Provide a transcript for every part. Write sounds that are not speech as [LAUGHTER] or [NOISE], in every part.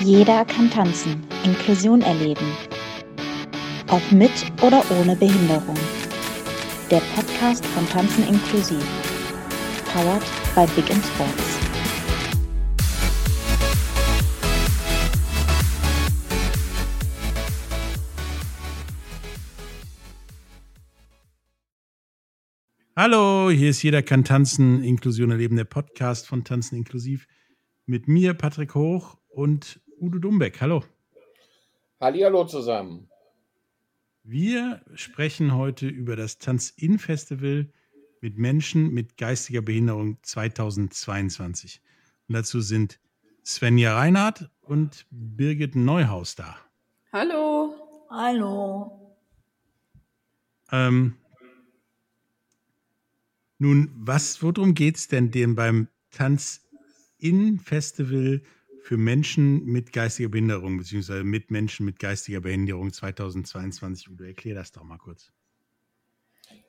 Jeder kann tanzen, Inklusion erleben. Ob mit oder ohne Behinderung. Der Podcast von Tanzen inklusiv. Powered by Big in Sports. Hallo, hier ist Jeder kann tanzen, Inklusion erleben, der Podcast von Tanzen inklusiv. Mit mir, Patrick Hoch und Udo Dumbeck. Hallo. Hallihallo zusammen. Wir sprechen heute über das Tanz-In-Festival mit Menschen mit geistiger Behinderung 2022. Und dazu sind Svenja Reinhardt und Birgit Neuhaus da. Hallo. Hallo. Ähm, nun, was, worum geht es denn dem beim Tanz-In-Festival für Menschen mit geistiger Behinderung, beziehungsweise mit Menschen mit geistiger Behinderung 2022? Udo, erklär das doch mal kurz.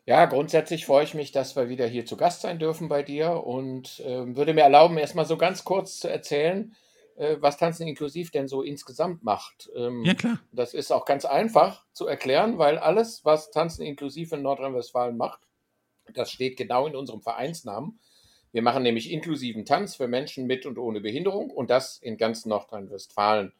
Ja, grundsätzlich freue ich mich, dass wir wieder hier zu Gast sein dürfen bei dir und äh, würde mir erlauben, erstmal so ganz kurz zu erzählen, äh, was Tanzen inklusiv denn so insgesamt macht. Ähm, ja, klar. Das ist auch ganz einfach zu erklären, weil alles, was Tanzen inklusiv in Nordrhein-Westfalen macht, das steht genau in unserem Vereinsnamen. Wir machen nämlich inklusiven Tanz für Menschen mit und ohne Behinderung und das in ganz Nordrhein-Westfalen.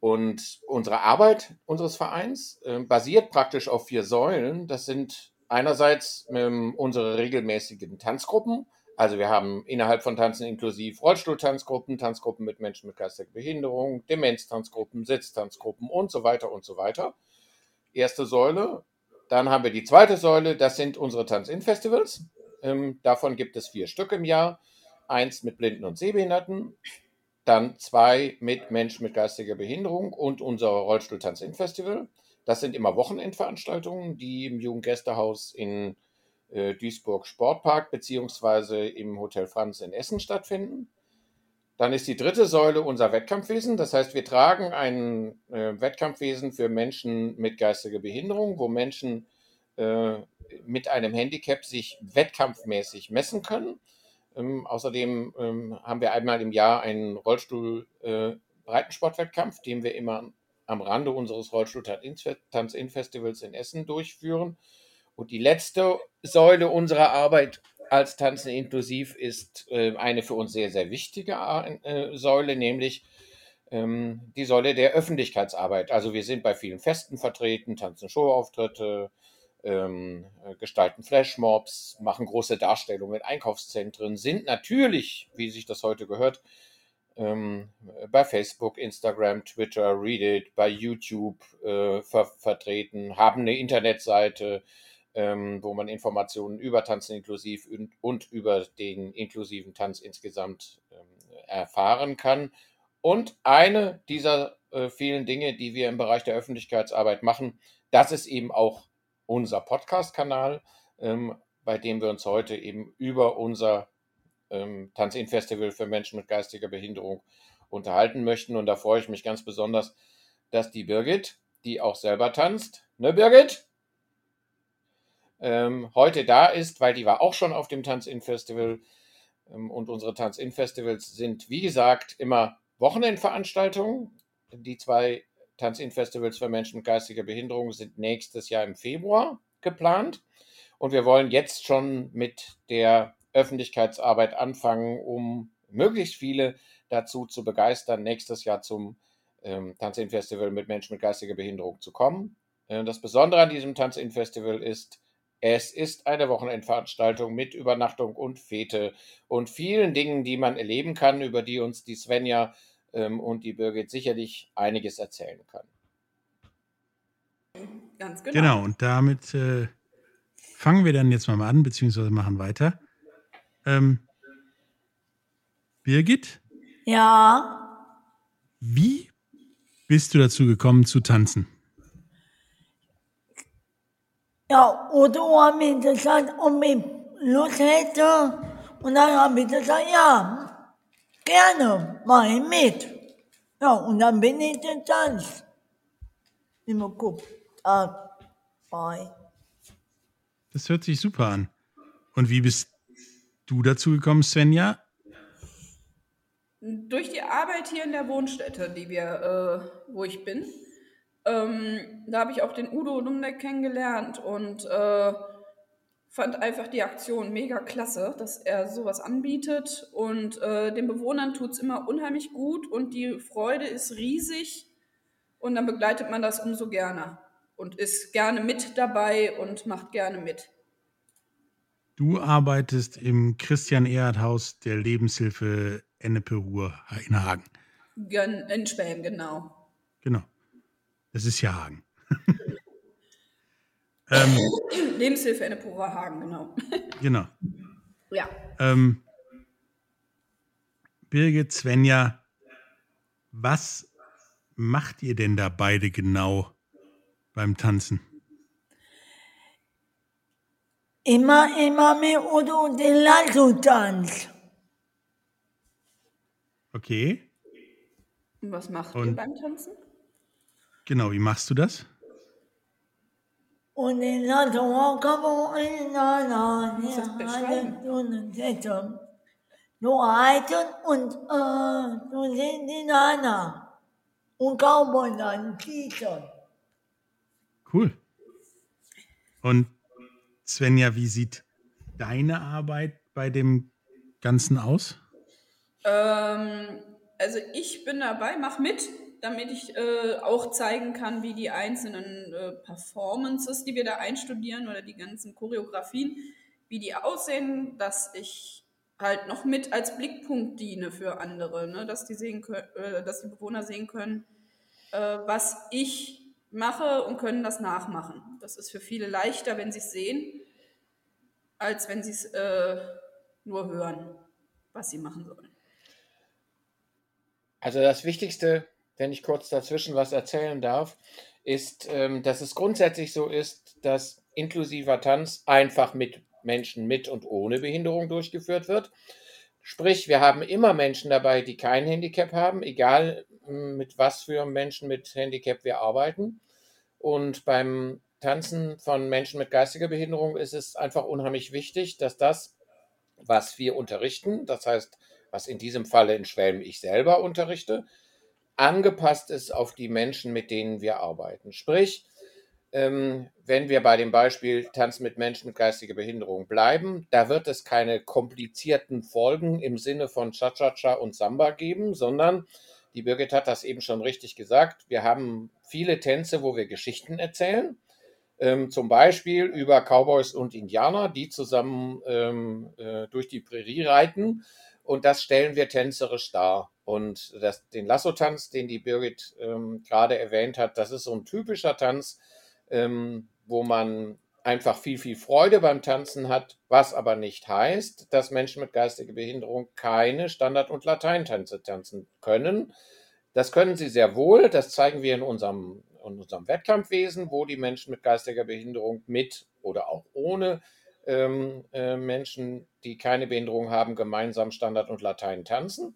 Und unsere Arbeit unseres Vereins äh, basiert praktisch auf vier Säulen. Das sind einerseits ähm, unsere regelmäßigen Tanzgruppen. Also wir haben innerhalb von Tanzen inklusiv Rollstuhltanzgruppen, Tanzgruppen mit Menschen mit geistiger Behinderung, Demenztanzgruppen, Sitztanzgruppen und so weiter und so weiter. Erste Säule dann haben wir die zweite Säule, das sind unsere Tanz-In-Festivals. Ähm, davon gibt es vier Stück im Jahr. Eins mit Blinden und Sehbehinderten, dann zwei mit Menschen mit geistiger Behinderung und unser Rollstuhl-Tanz-In-Festival. Das sind immer Wochenendveranstaltungen, die im Jugendgästehaus in äh, Duisburg Sportpark beziehungsweise im Hotel Franz in Essen stattfinden. Dann ist die dritte Säule unser Wettkampfwesen. Das heißt, wir tragen ein äh, Wettkampfwesen für Menschen mit geistiger Behinderung, wo Menschen äh, mit einem Handicap sich wettkampfmäßig messen können. Ähm, außerdem ähm, haben wir einmal im Jahr einen Rollstuhl-Breitensportwettkampf, äh, den wir immer am Rande unseres Rollstuhl-Tanz-In-Festivals in Essen durchführen. Und die letzte Säule unserer Arbeit als Tanzen inklusiv ist äh, eine für uns sehr, sehr wichtige äh, Säule, nämlich ähm, die Säule der Öffentlichkeitsarbeit. Also wir sind bei vielen Festen vertreten, tanzen Showauftritte, ähm, gestalten Flashmobs, machen große Darstellungen in Einkaufszentren, sind natürlich, wie sich das heute gehört, ähm, bei Facebook, Instagram, Twitter, Reddit, bei YouTube äh, ver vertreten, haben eine Internetseite, ähm, wo man Informationen über Tanzen inklusiv und, und über den inklusiven Tanz insgesamt ähm, erfahren kann. Und eine dieser äh, vielen Dinge, die wir im Bereich der Öffentlichkeitsarbeit machen, das ist eben auch unser Podcast-Kanal, ähm, bei dem wir uns heute eben über unser ähm, Tanzin-Festival für Menschen mit geistiger Behinderung unterhalten möchten. Und da freue ich mich ganz besonders, dass die Birgit, die auch selber tanzt, ne Birgit? ähm, heute da ist, weil die war auch schon auf dem Tanz-In-Festival. Ähm, und unsere Tanz-In-Festivals sind, wie gesagt, immer Wochenendveranstaltungen. Die zwei Tanz-In-Festivals für Menschen mit geistiger Behinderung sind nächstes Jahr im Februar geplant. Und wir wollen jetzt schon mit der Öffentlichkeitsarbeit anfangen, um möglichst viele dazu zu begeistern, nächstes Jahr zum ähm, Tanz-In-Festival mit Menschen mit geistiger Behinderung zu kommen. Äh, das Besondere an diesem Tanz-In-Festival ist, es ist eine Wochenendveranstaltung mit Übernachtung und Fete und vielen Dingen, die man erleben kann, über die uns die Svenja ähm, und die Birgit sicherlich einiges erzählen kann. Ganz genau. Genau, und damit äh, fangen wir dann jetzt mal an, beziehungsweise machen weiter. Ähm, Birgit? Ja. Wie bist du dazu gekommen zu tanzen? Ja, Udo hat mir gesagt, ob ich Lust hätte. Und dann habe ich gesagt, ja, gerne, mach ich mit. Ja, und dann bin ich getanzt. Immer guckt, Tag, zwei. Das hört sich super an. Und wie bist du dazu gekommen, Svenja? Durch die Arbeit hier in der Wohnstätte, die wir, äh, wo ich bin, ähm, da habe ich auch den Udo Lumbeck kennengelernt und äh, fand einfach die Aktion mega klasse, dass er sowas anbietet und äh, den Bewohnern tut es immer unheimlich gut und die Freude ist riesig und dann begleitet man das umso gerne und ist gerne mit dabei und macht gerne mit. Du arbeitest im Christian-Erhard-Haus der Lebenshilfe Ennepe-Ruhr in Hagen. In Schwelm, genau. Genau. Das ist ja Hagen. [LAUGHS] ähm, [CLEARS THROAT] Lebenshilfe Ennepe-Ruhr Hagen, genau. [LAUGHS] genau. Ja. Ähm, Birgit, Svenja, was macht ihr denn da beide genau beim Tanzen? Immer, immer mehr oder den Lasso-Tanz. Okay. Und was macht Und- ihr beim Tanzen? Genau, wie machst du das? Und den Lasso kann man in einer? Stunde setzen. Nur halten und äh, so sind die Nana. Und kann man dann schießen. Cool. Und Svenja, wie sieht deine Arbeit bei dem Ganzen aus? Ähm, also ich bin dabei, mach mit, damit ich äh, auch zeigen kann, wie die einzelnen äh, Performances, die wir da einstudieren oder die ganzen Choreografien, wie die aussehen, dass ich halt noch mit als Blickpunkt diene für andere, ne? dass die sehen können, äh, dass die Bewohner sehen können, äh, was ich mache und können das nachmachen. Das ist für viele leichter, wenn sie es sehen, als wenn sie es äh, nur hören, was sie machen sollen. Also das Wichtigste, wenn ich kurz dazwischen was erzählen darf, ist, ähm, dass es grundsätzlich so ist, dass inklusiver Tanz einfach mit Menschen mit und ohne Behinderung durchgeführt wird. Sprich, wir haben immer Menschen dabei, die kein Handicap haben, egal m, mit was für Menschen mit Handicap wir arbeiten. Und beim Tanzen von Menschen mit geistiger Behinderung ist es einfach unheimlich wichtig, dass das, was wir unterrichten, das heißt, was in diesem Falle in Schwelm ich selber unterrichte, angepasst ist auf die Menschen, mit denen wir arbeiten. Sprich, ähm, wenn wir bei dem Beispiel Tanz mit Menschen mit geistiger Behinderung bleiben, da wird es keine komplizierten Folgen im Sinne von Cha-Cha-Cha und Samba geben, sondern die Birgit hat das eben schon richtig gesagt. Wir haben viele Tänze, wo wir Geschichten erzählen. Ähm, zum Beispiel über Cowboys und Indianer, die zusammen ähm, äh, durch die Prärie reiten. Und das stellen wir tänzerisch dar. Und das, den Lasso-Tanz, den die Birgit ähm, gerade erwähnt hat, das ist so ein typischer Tanz, ähm, wo man einfach viel, viel Freude beim Tanzen hat, was aber nicht heißt, dass Menschen mit geistiger Behinderung keine Standard- und Lateintänze tanzen können. Das können sie sehr wohl, das zeigen wir in unserem, in unserem Wettkampfwesen, wo die Menschen mit geistiger Behinderung mit oder auch ohne ähm, äh, Menschen, die keine Behinderung haben, gemeinsam Standard und Latein tanzen.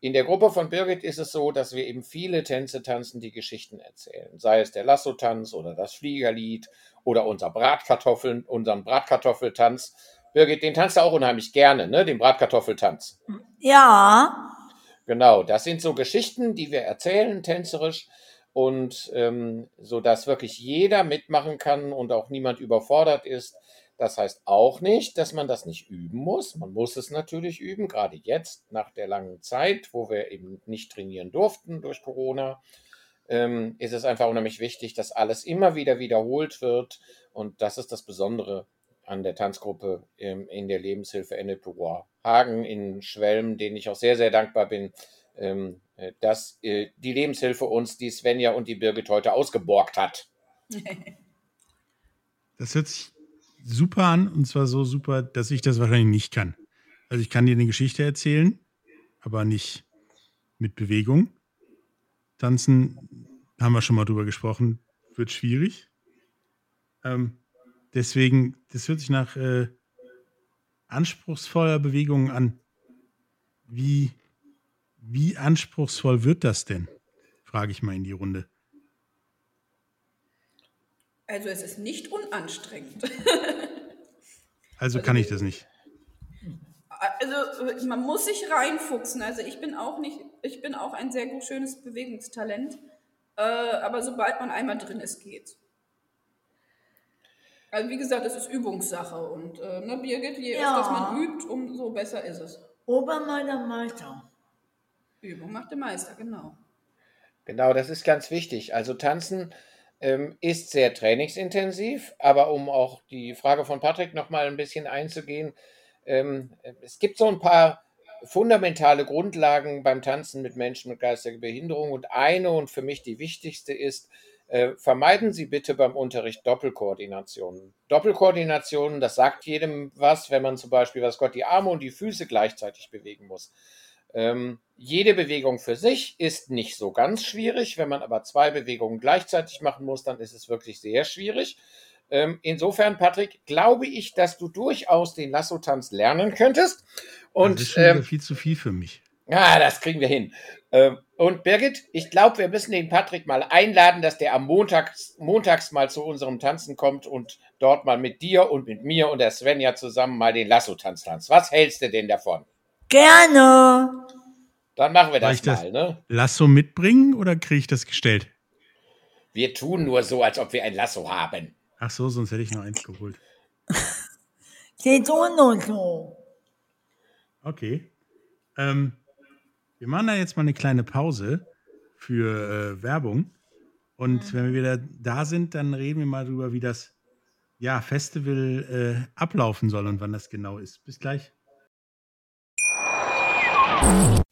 In der Gruppe von Birgit ist es so, dass wir eben viele Tänze tanzen, die Geschichten erzählen. Sei es der Lasso-Tanz oder das Fliegerlied oder unser Bratkartoffeln, unseren Bratkartoffeltanz. Birgit, den tanzt du auch unheimlich gerne, ne? Den Bratkartoffeltanz. Ja, Genau, das sind so Geschichten, die wir erzählen, tänzerisch, und ähm, so dass wirklich jeder mitmachen kann und auch niemand überfordert ist. Das heißt auch nicht, dass man das nicht üben muss. Man muss es natürlich üben, gerade jetzt nach der langen Zeit, wo wir eben nicht trainieren durften durch Corona, ähm, ist es einfach unheimlich wichtig, dass alles immer wieder wiederholt wird. Und das ist das Besondere an der Tanzgruppe ähm, in der Lebenshilfe Ennepe Hagen in Schwelm, denen ich auch sehr, sehr dankbar bin, ähm, äh, dass äh, die Lebenshilfe uns die Svenja und die Birgit heute ausgeborgt hat. [LAUGHS] Das hört sich super an und zwar so super, dass ich das wahrscheinlich nicht kann. Also ich kann dir eine Geschichte erzählen, aber nicht mit Bewegung. Tanzen, haben wir schon mal drüber gesprochen, wird schwierig. Ähm, deswegen, das hört sich nach äh, anspruchsvoller Bewegung an. Wie, wie anspruchsvoll wird das denn? Frage ich mal in die Runde. Also es ist nicht unanstrengend. Also kann ich das nicht. Also man muss sich reinfuchsen. Also ich bin auch nicht, ich bin auch ein sehr gut schönes Bewegungstalent. Äh, aber sobald man einmal drin ist, geht's. Also wie gesagt, es ist Übungssache und äh, ne, Birgit, je Ja. öfter man übt, umso besser ist es. Obermeister Meister. Übung macht der Meister, genau. Genau, das ist ganz wichtig. Also Tanzen ähm, ist sehr trainingsintensiv, aber um auch die Frage von Patrick noch mal ein bisschen einzugehen, ähm, es gibt so ein paar fundamentale Grundlagen beim Tanzen mit Menschen mit geistiger Behinderung und eine und für mich die wichtigste ist, äh, vermeiden Sie bitte beim Unterricht Doppelkoordinationen. Doppelkoordinationen, das sagt jedem was, wenn man zum Beispiel, was Gott, die Arme und die Füße gleichzeitig bewegen muss. Ähm, jede Bewegung für sich ist nicht so ganz schwierig. Wenn man aber zwei Bewegungen gleichzeitig machen muss, dann ist es wirklich sehr schwierig. Ähm, insofern, Patrick, glaube ich, dass du durchaus den Lasso-Tanz lernen könntest. Und das ist schon ähm, viel zu viel für mich. ja, das kriegen wir hin. Ähm, und Birgit, ich glaube, wir müssen den Patrick mal einladen, dass der am Montags, montags mal zu unserem Tanzen kommt und dort mal mit dir und mit mir und der Svenja zusammen mal den Lasso-Tanz tanzt. Was hältst du denn davon? Gerne. Dann machen wir das ich das- mal, ne? Lasso mitbringen oder kriege ich das gestellt? Wir tun nur so, als ob wir ein Lasso haben. Ach so, sonst hätte ich noch eins geholt. Sie tun nur so. Okay. Ähm, wir machen da jetzt mal eine kleine Pause für äh, Werbung. Und wenn wir wieder da sind, dann reden wir mal drüber, wie das ja, Festival äh, ablaufen soll und wann das genau ist. Bis gleich.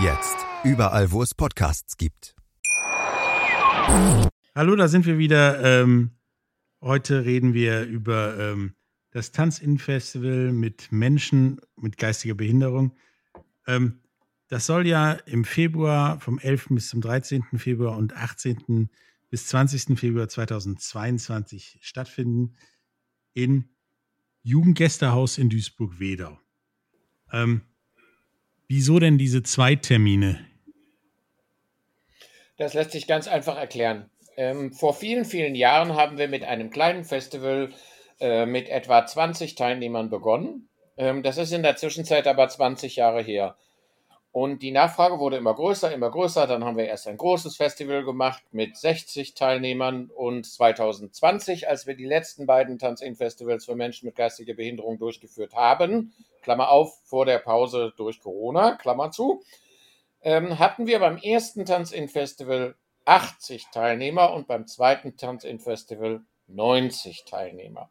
Jetzt überall, wo es Podcasts gibt. Hallo, da sind wir wieder. Ähm, heute reden wir über ähm, das Tanz-In-Festival mit Menschen mit geistiger Behinderung. Ähm, das soll ja im Februar, vom 11. bis zum 13. Februar und 18. bis 20. Februar 2022 stattfinden in Jugendgästehaus in Duisburg-Wedau. Ähm, wieso denn diese zwei Termine? Das lässt sich ganz einfach erklären. Ähm, vor vielen, vielen Jahren haben wir mit einem kleinen Festival äh, mit etwa 20 Teilnehmern begonnen. Ähm, das ist in der Zwischenzeit aber 20 Jahre her. Und die Nachfrage wurde immer größer, immer größer. Dann haben wir erst ein großes Festival gemacht mit 60 Teilnehmern. Und 2020, als wir die letzten beiden Tanz-In-Festivals für Menschen mit geistiger Behinderung durchgeführt haben, Klammer auf, vor der Pause durch Corona, Klammer zu, ähm, hatten wir beim ersten Tanz-In-Festival 80 Teilnehmer und beim zweiten Tanz-In-Festival 90 Teilnehmer.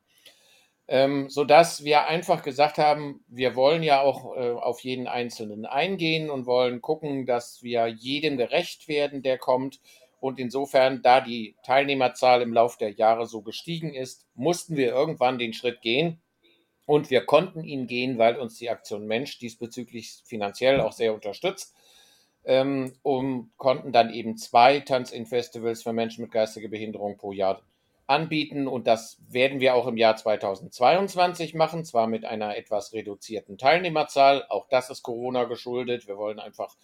Ähm, sodass wir einfach gesagt haben, wir wollen ja auch äh, auf jeden Einzelnen eingehen und wollen gucken, dass wir jedem gerecht werden, der kommt. Und insofern, da die Teilnehmerzahl im Laufe der Jahre so gestiegen ist, mussten wir irgendwann den Schritt gehen. Und wir konnten ihn gehen, weil uns die Aktion Mensch diesbezüglich finanziell auch sehr unterstützt ähm, und konnten dann eben zwei Tanz-In-Festivals für Menschen mit geistiger Behinderung pro Jahr anbieten. Und das werden wir auch im Jahr 2022 machen, zwar mit einer etwas reduzierten Teilnehmerzahl. Auch das ist Corona geschuldet. Wir wollen einfach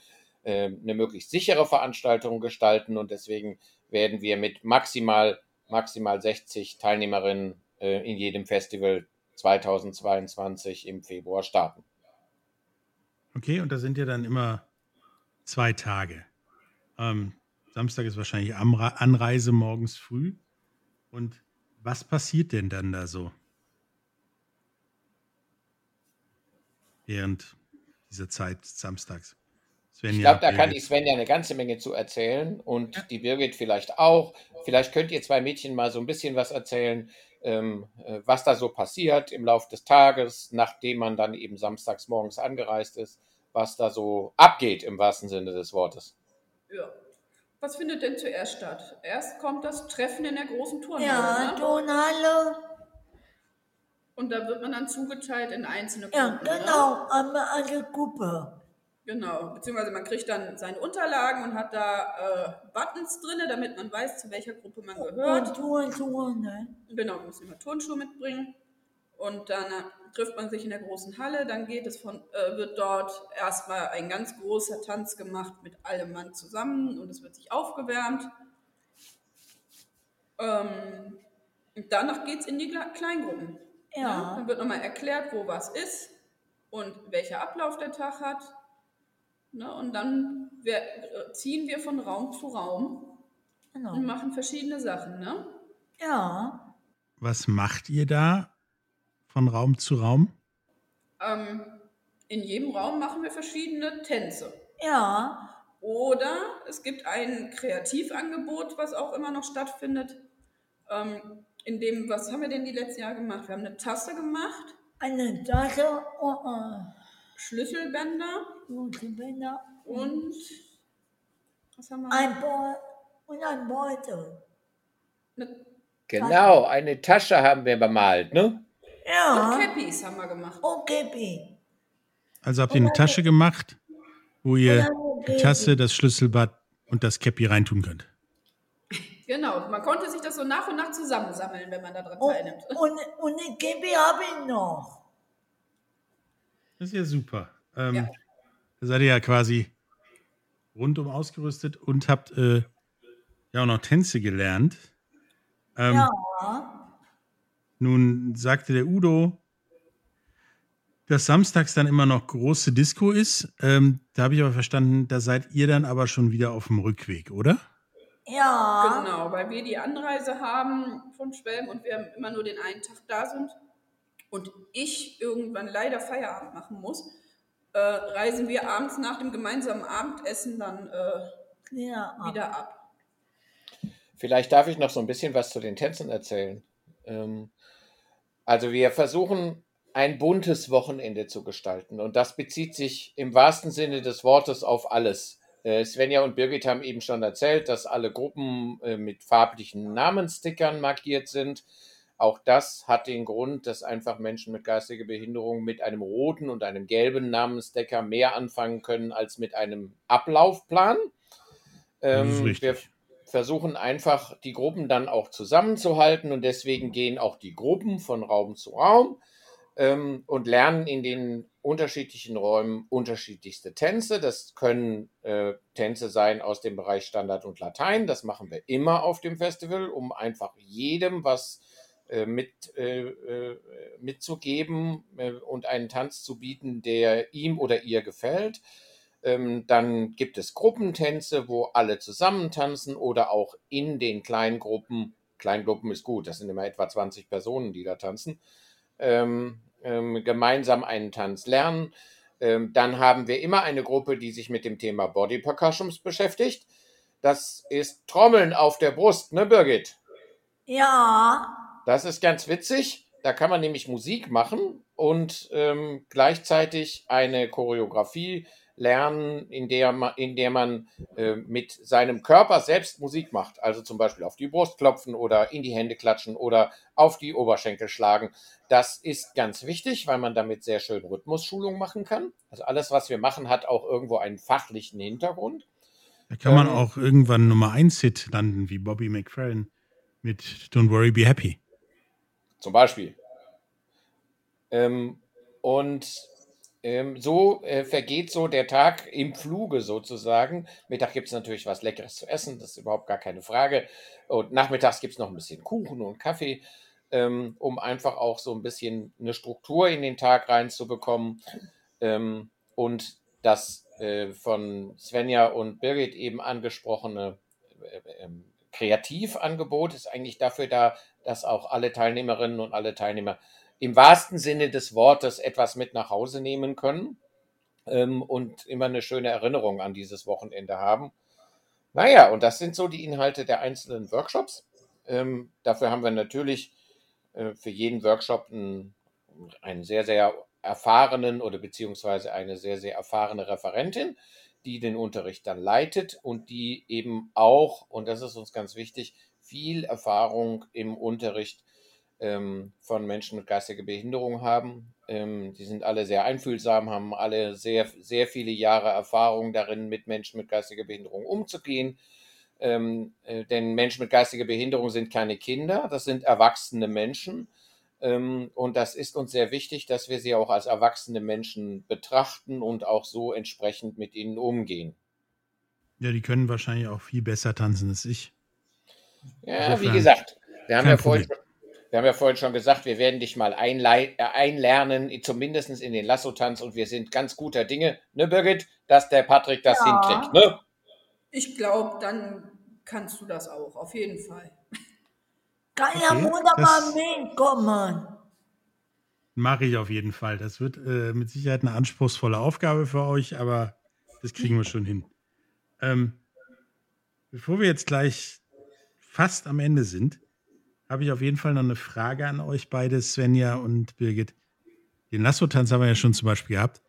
äh, eine möglichst sichere Veranstaltung gestalten und deswegen werden wir mit maximal, maximal 60 Teilnehmerinnen äh, in jedem Festival 2022 im Februar starten. Okay, und da sind ja dann immer zwei Tage. Ähm, Samstag ist wahrscheinlich Anreise morgens früh. Und was passiert denn dann da so? Während dieser Zeit samstags. Ich glaube, da kann die Svenja eine ganze Menge zu erzählen und die Birgit vielleicht auch. Vielleicht könnt ihr zwei Mädchen mal so ein bisschen was erzählen, ähm, äh, was da so passiert im Laufe des Tages, nachdem man dann eben samstags morgens angereist ist, was da so abgeht im wahrsten Sinne des Wortes. Ja. Was findet denn zuerst statt? Erst kommt das Treffen in der großen Turnhalle. Ja, ne? Turnhalle. Und da wird man dann zugeteilt in einzelne Ja, Gruppen. ne? genau, einmal eine Gruppe. Genau, beziehungsweise man kriegt dann seine Unterlagen und hat da äh, Buttons drin, damit man weiß, zu welcher Gruppe man gehört. Und Touren, ne? Genau, wir müssen immer Turnschuhe mitbringen. Und dann trifft man sich in der großen Halle. Dann geht es von, äh, wird dort erstmal ein ganz großer Tanz gemacht mit allem Mann zusammen und es wird sich aufgewärmt. Ähm, und danach geht es in die Kle- Kleingruppen. Ja. Dann wird nochmal erklärt, wo was ist und welcher Ablauf der Tag hat. Ne? Und dann wir, äh, ziehen wir von Raum zu Raum Genau. und machen verschiedene Sachen. Ne? Ja. Was macht ihr da von Raum zu Raum? Ähm, in jedem Raum machen wir verschiedene Tänze. Ja. Oder es gibt ein Kreativangebot, was auch immer noch stattfindet. Ähm, in dem, was haben wir denn die letzten Jahre gemacht? Wir haben eine Tasse gemacht, Eine Tasse und Schlüsselbänder Bänder und was haben wir? ein Beutel und ein Beutel. Eine, Genau, eine Tasche haben wir bemalt, ne? Und Ja. Cappies haben wir gemacht. Okay, Pi. Also habt ihr eine Tasche gemacht, wo ihr Okay. die Tasse, das Schlüsselbad und das Käppi reintun könnt. Genau, man konnte sich das so nach und nach zusammensammeln, wenn man daran Und, teilnimmt. [LAUGHS] und, und eine Käppi habe ich noch. Das ist ja super. Ähm, Ja. Da seid ihr ja quasi rundum ausgerüstet und habt äh, ja auch noch Tänze gelernt. Ähm, Ja. Nun sagte der Udo, dass samstags dann immer noch große Disco ist. Ähm, da habe ich aber verstanden, da seid ihr dann aber schon wieder auf dem Rückweg, oder? Ja. Genau, weil wir die Anreise haben von Schwelm und wir immer nur den einen Tag da sind und ich irgendwann leider Feierabend machen muss, äh, reisen wir abends nach dem gemeinsamen Abendessen dann äh, Ja. wieder ab. Vielleicht darf ich noch so ein bisschen was zu den Tänzen erzählen. Ähm, also wir versuchen ein buntes Wochenende zu gestalten und das bezieht sich im wahrsten Sinne des Wortes auf alles. Äh, Svenja und Birgit haben eben schon erzählt, dass alle Gruppen äh, mit farblichen Namensstickern markiert sind. Auch das hat den Grund, dass einfach Menschen mit geistiger Behinderung mit einem roten und einem gelben Namenssticker mehr anfangen können als mit einem Ablaufplan. Das ist Ähm, richtig. Versuchen einfach die Gruppen dann auch zusammenzuhalten und deswegen gehen auch die Gruppen von Raum zu Raum ähm, und lernen in den unterschiedlichen Räumen unterschiedlichste Tänze. Das können äh, Tänze sein aus dem Bereich Standard und Latein. Das machen wir immer auf dem Festival, um einfach jedem was äh, mit, äh, äh, mitzugeben äh, und einen Tanz zu bieten, der ihm oder ihr gefällt. Ähm, dann gibt es Gruppentänze, wo alle zusammen tanzen oder auch in den Kleingruppen. Kleingruppen ist gut, das sind immer etwa 20 Personen, die da tanzen. Ähm, ähm, gemeinsam einen Tanz lernen. Ähm, dann haben wir immer eine Gruppe, die sich mit dem Thema Body Percussions beschäftigt. Das ist Trommeln auf der Brust, ne, Birgit? Ja. Das ist ganz witzig. Da kann man nämlich Musik machen und ähm, gleichzeitig eine Choreografie lernen, in der man, in der man äh, mit seinem Körper selbst Musik macht. Also zum Beispiel auf die Brust klopfen oder in die Hände klatschen oder auf die Oberschenkel schlagen. Das ist ganz wichtig, weil man damit sehr schön Rhythmusschulung machen kann. Also alles, was wir machen, hat auch irgendwo einen fachlichen Hintergrund. Da kann man Ähm, auch irgendwann Nummer 1 Hit landen, wie Bobby McFerrin mit Don't Worry, Be Happy. Zum Beispiel. Ähm, und ähm, so äh, vergeht so der Tag im Fluge sozusagen. Mittag gibt es natürlich was Leckeres zu essen, das ist überhaupt gar keine Frage. Und nachmittags gibt es noch ein bisschen Kuchen und Kaffee, ähm, um einfach auch so ein bisschen eine Struktur in den Tag reinzubekommen. Ähm, und das äh, von Svenja und Birgit eben angesprochene äh, ähm, Kreativangebot ist eigentlich dafür da, dass auch alle Teilnehmerinnen und alle Teilnehmer im wahrsten Sinne des Wortes etwas mit nach Hause nehmen können ähm, und immer eine schöne Erinnerung an dieses Wochenende haben. Naja, und das sind so die Inhalte der einzelnen Workshops. Ähm, dafür haben wir natürlich äh, für jeden Workshop einen, einen sehr, sehr erfahrenen oder beziehungsweise eine sehr, sehr erfahrene Referentin, die den Unterricht dann leitet und die eben auch, und das ist uns ganz wichtig, viel Erfahrung im Unterricht ähm, von Menschen mit geistiger Behinderung haben. Ähm, die sind alle sehr einfühlsam, haben alle sehr, sehr viele Jahre Erfahrung darin, mit Menschen mit geistiger Behinderung umzugehen. Ähm, äh, denn Menschen mit geistiger Behinderung sind keine Kinder, das sind erwachsene Menschen. Ähm, und das ist uns sehr wichtig, dass wir sie auch als erwachsene Menschen betrachten und auch so entsprechend mit ihnen umgehen. Ja, die können wahrscheinlich auch viel besser tanzen als ich. Ja, Insofern wie gesagt, wir haben ja, vorhin, Problem. Wir haben ja vorhin schon gesagt, wir werden dich mal äh, einlernen, zumindest in den Lasso-Tanz und wir sind ganz guter Dinge, ne Birgit, dass der Patrick das Ja. hinkriegt, ne? Ich glaube, dann kannst du das auch, auf jeden Fall. [LAUGHS] Kann ja Okay, wunderbar mitkommen. Mache ich auf jeden Fall. Das wird äh, mit Sicherheit eine anspruchsvolle Aufgabe für euch, aber das kriegen wir schon hin. Ähm, bevor wir jetzt gleich fast am Ende sind, habe ich auf jeden Fall noch eine Frage an euch beide, Svenja und Birgit. Den Lasso-Tanz haben wir ja schon zum Beispiel gehabt.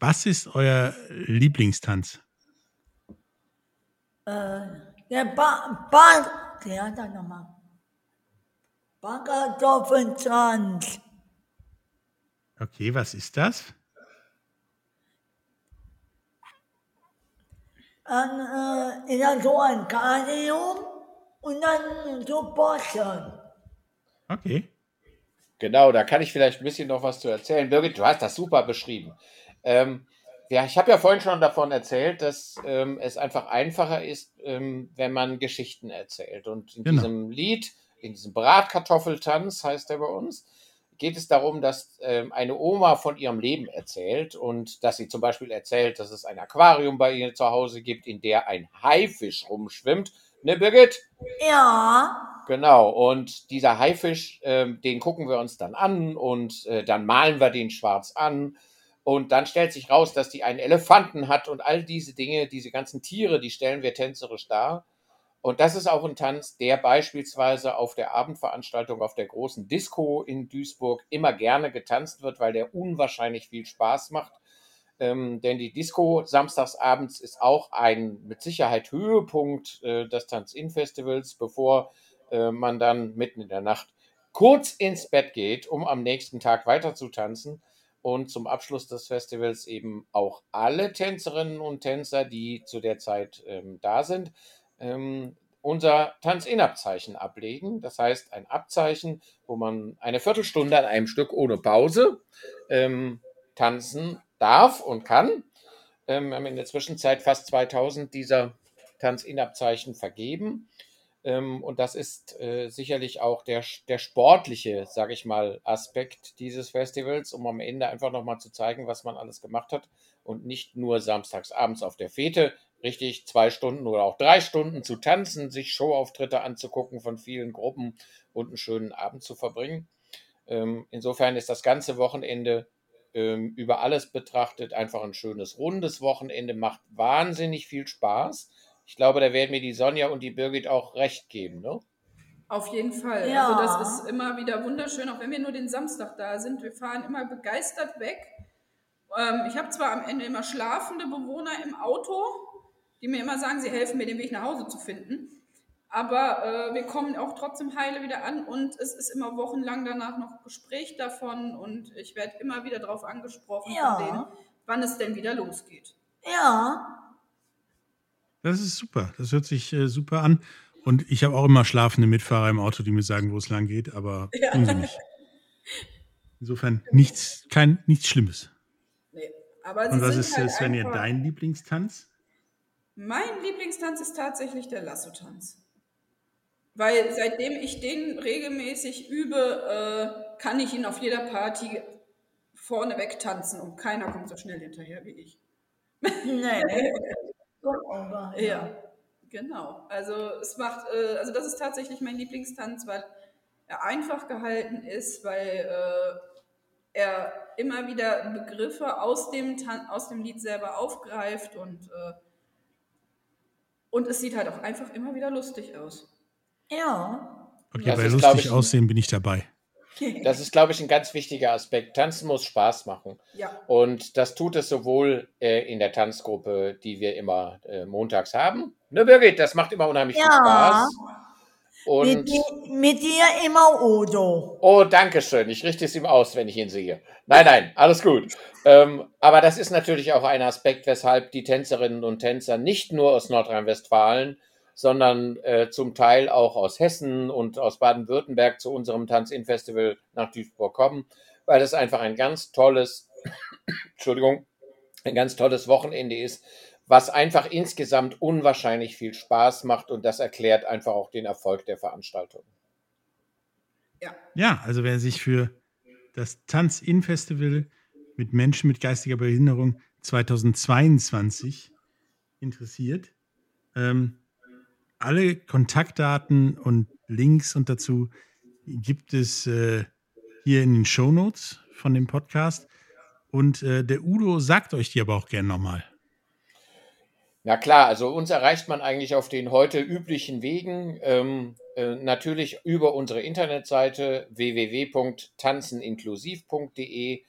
Was ist euer Lieblingstanz? Äh, der ba ba ja, dann nochmal. Backkartoffeltanz. Okay, was ist das? Dann äh, ist das so ein Karium und dann so Bossen. Okay. Genau, da kann ich vielleicht ein bisschen noch was zu erzählen. Birgit, du hast das super beschrieben. Ähm, ja, ich habe ja vorhin schon davon erzählt, dass ähm, es einfach einfacher ist, ähm, wenn man Geschichten erzählt. Und in Genau. diesem Lied, in diesem Bratkartoffeltanz heißt er bei uns, geht es darum, dass ähm, eine Oma von ihrem Leben erzählt und dass sie zum Beispiel erzählt, dass es ein Aquarium bei ihr zu Hause gibt, in der ein Haifisch rumschwimmt. Ne, Birgit? Ja, Genau, und dieser Haifisch, ähm, den gucken wir uns dann an und äh, dann malen wir den schwarz an. Und dann stellt sich raus, dass die einen Elefanten hat und all diese Dinge, diese ganzen Tiere, die stellen wir tänzerisch dar. Und das ist auch ein Tanz, der beispielsweise auf der Abendveranstaltung, auf der großen Disco in Duisburg immer gerne getanzt wird, weil der unwahrscheinlich viel Spaß macht. Ähm, denn die Disco samstagsabends ist auch ein mit Sicherheit Höhepunkt äh, des Tanz-In-Festivals, bevor äh, man dann mitten in der Nacht kurz ins Bett geht, um am nächsten Tag weiter zu tanzen. Und zum Abschluss des Festivals eben auch alle Tänzerinnen und Tänzer, die zu der Zeit ähm, da sind, ähm, unser Tanz-In-Abzeichen ablegen. Das heißt, ein Abzeichen, wo man eine Viertelstunde an einem Stück ohne Pause ähm, tanzen darf und kann. Ähm, wir haben in der Zwischenzeit fast 2000 dieser Tanz-In-Abzeichen vergeben. Ähm, und das ist äh, sicherlich auch der, der sportliche, sage ich mal, Aspekt dieses Festivals, um am Ende einfach nochmal zu zeigen, was man alles gemacht hat und nicht nur samstags abends auf der Fete richtig zwei Stunden oder auch drei Stunden zu tanzen, sich Showauftritte anzugucken von vielen Gruppen und einen schönen Abend zu verbringen. Ähm, insofern ist das ganze Wochenende ähm, über alles betrachtet einfach ein schönes rundes Wochenende, macht wahnsinnig viel Spaß. Ich glaube, da werden mir die Sonja und die Birgit auch recht geben, ne? Auf jeden Fall. Ja. Also das ist immer wieder wunderschön, auch wenn wir nur den Samstag da sind. Wir fahren immer begeistert weg. Ähm, ich habe zwar am Ende immer schlafende Bewohner im Auto, die mir immer sagen, sie helfen mir, den Weg nach Hause zu finden. Aber äh, wir kommen auch trotzdem heile wieder an und es ist immer wochenlang danach noch Gespräch davon und ich werde immer wieder darauf angesprochen, Ja. von denen, wann es denn wieder losgeht. ja, Das ist super. Das hört sich äh, super an. Und ich habe auch immer schlafende Mitfahrer im Auto, die mir sagen, wo es lang geht, aber tun sie nicht. Insofern nichts, kein, nichts Schlimmes. Nee. Aber sie Und was sind ist, halt Svenja, dein Lieblingstanz? Mein Lieblingstanz ist tatsächlich der Lasso-Tanz. Weil seitdem ich den regelmäßig übe, äh, kann ich ihn auf jeder Party vorneweg tanzen und keiner kommt so schnell hinterher wie ich. nee. [LAUGHS] Ja, genau. Also es macht, äh, also das ist tatsächlich mein Lieblingstanz, weil er einfach gehalten ist, weil äh, er immer wieder Begriffe aus dem, Tan aus dem Lied selber aufgreift und, äh, und es sieht halt auch einfach immer wieder lustig aus. Ja, Okay, Das bei ist, lustig ich, aussehen bin ich dabei. Das ist, glaube ich, ein ganz wichtiger Aspekt. Tanzen muss Spaß machen. Ja, Und das tut es sowohl äh, in der Tanzgruppe, die wir immer äh, montags haben. Ne, Birgit, das macht immer unheimlich viel Ja. Spaß. Und Mit, di- mit dir immer Udo. Oh, danke schön. Ich richte es ihm aus, wenn ich ihn sehe. Nein, nein, alles gut. Ähm, aber das ist natürlich auch ein Aspekt, weshalb die Tänzerinnen und Tänzer nicht nur aus Nordrhein-Westfalen, sondern äh, zum Teil auch aus Hessen und aus Baden-Württemberg zu unserem Tanz-In-Festival nach Duisburg kommen, weil das einfach ein ganz tolles, [COUGHS] Entschuldigung, ein ganz tolles Wochenende ist, was einfach insgesamt unwahrscheinlich viel Spaß macht und das erklärt einfach auch den Erfolg der Veranstaltung. Ja, also wer sich für das Tanz-In-Festival mit Menschen mit geistiger Behinderung 2022 interessiert, ähm, alle Kontaktdaten und Links und dazu gibt es äh, hier in den Shownotes von dem Podcast. Und äh, der Udo sagt euch die aber auch gern nochmal. Na klar, also uns erreicht man eigentlich auf den heute üblichen Wegen. Ähm, äh, natürlich über unsere Internetseite www.tanzeninklusiv.de.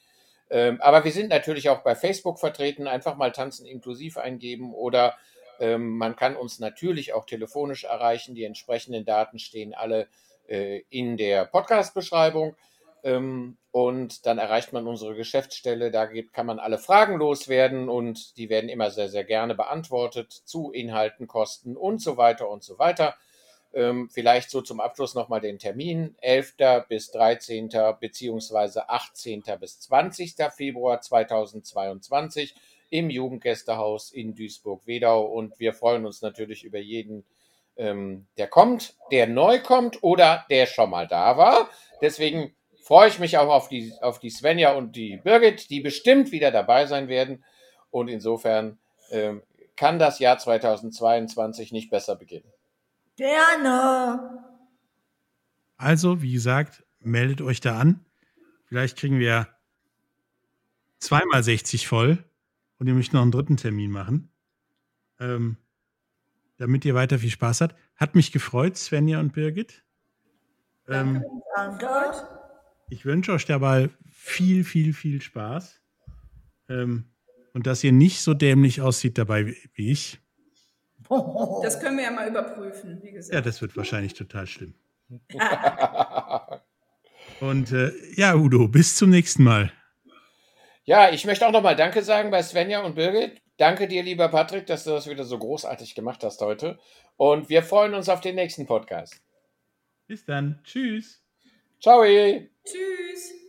Ähm, aber wir sind natürlich auch bei Facebook vertreten. Einfach mal Tanzen inklusiv eingeben oder ähm, man kann uns natürlich auch telefonisch erreichen. Die entsprechenden Daten stehen alle äh, in der Podcast-Beschreibung. Ähm, und dann erreicht man unsere Geschäftsstelle. Da gibt, kann man alle Fragen loswerden und die werden immer sehr, sehr gerne beantwortet zu Inhalten, Kosten und so weiter und so weiter. Ähm, vielleicht so zum Abschluss nochmal den Termin. 11. bis 13. beziehungsweise 18. bis 20. Februar 2022 im Jugendgästehaus in Duisburg-Wedau. Und wir freuen uns natürlich über jeden, ähm, der kommt, der neu kommt oder der schon mal da war. Deswegen freue ich mich auch auf die, auf die Svenja und die Birgit, die bestimmt wieder dabei sein werden. Und insofern ähm, kann das Jahr 2022 nicht besser beginnen. Gerne. Also, wie gesagt, meldet euch da an. Vielleicht kriegen wir zweimal 60 voll und ihr möchtet noch einen dritten Termin machen. Ähm, damit ihr weiter viel Spaß habt. Hat mich gefreut, Svenja und Birgit. Ähm, Danke. ich wünsche euch dabei viel, viel, viel Spaß. Ähm, und dass ihr nicht so dämlich aussieht dabei wie, wie ich. Das können wir ja mal überprüfen, wie gesagt. Ja, das wird wahrscheinlich total schlimm. [LAUGHS] Und äh, ja, Udo, bis zum nächsten Mal. Ja, ich möchte auch nochmal Danke sagen bei Svenja und Birgit. Danke dir, lieber Patrick, dass du das wieder so großartig gemacht hast heute. Und wir freuen uns auf den nächsten Podcast. Bis dann. Tschüss. Ciao. Tschüss.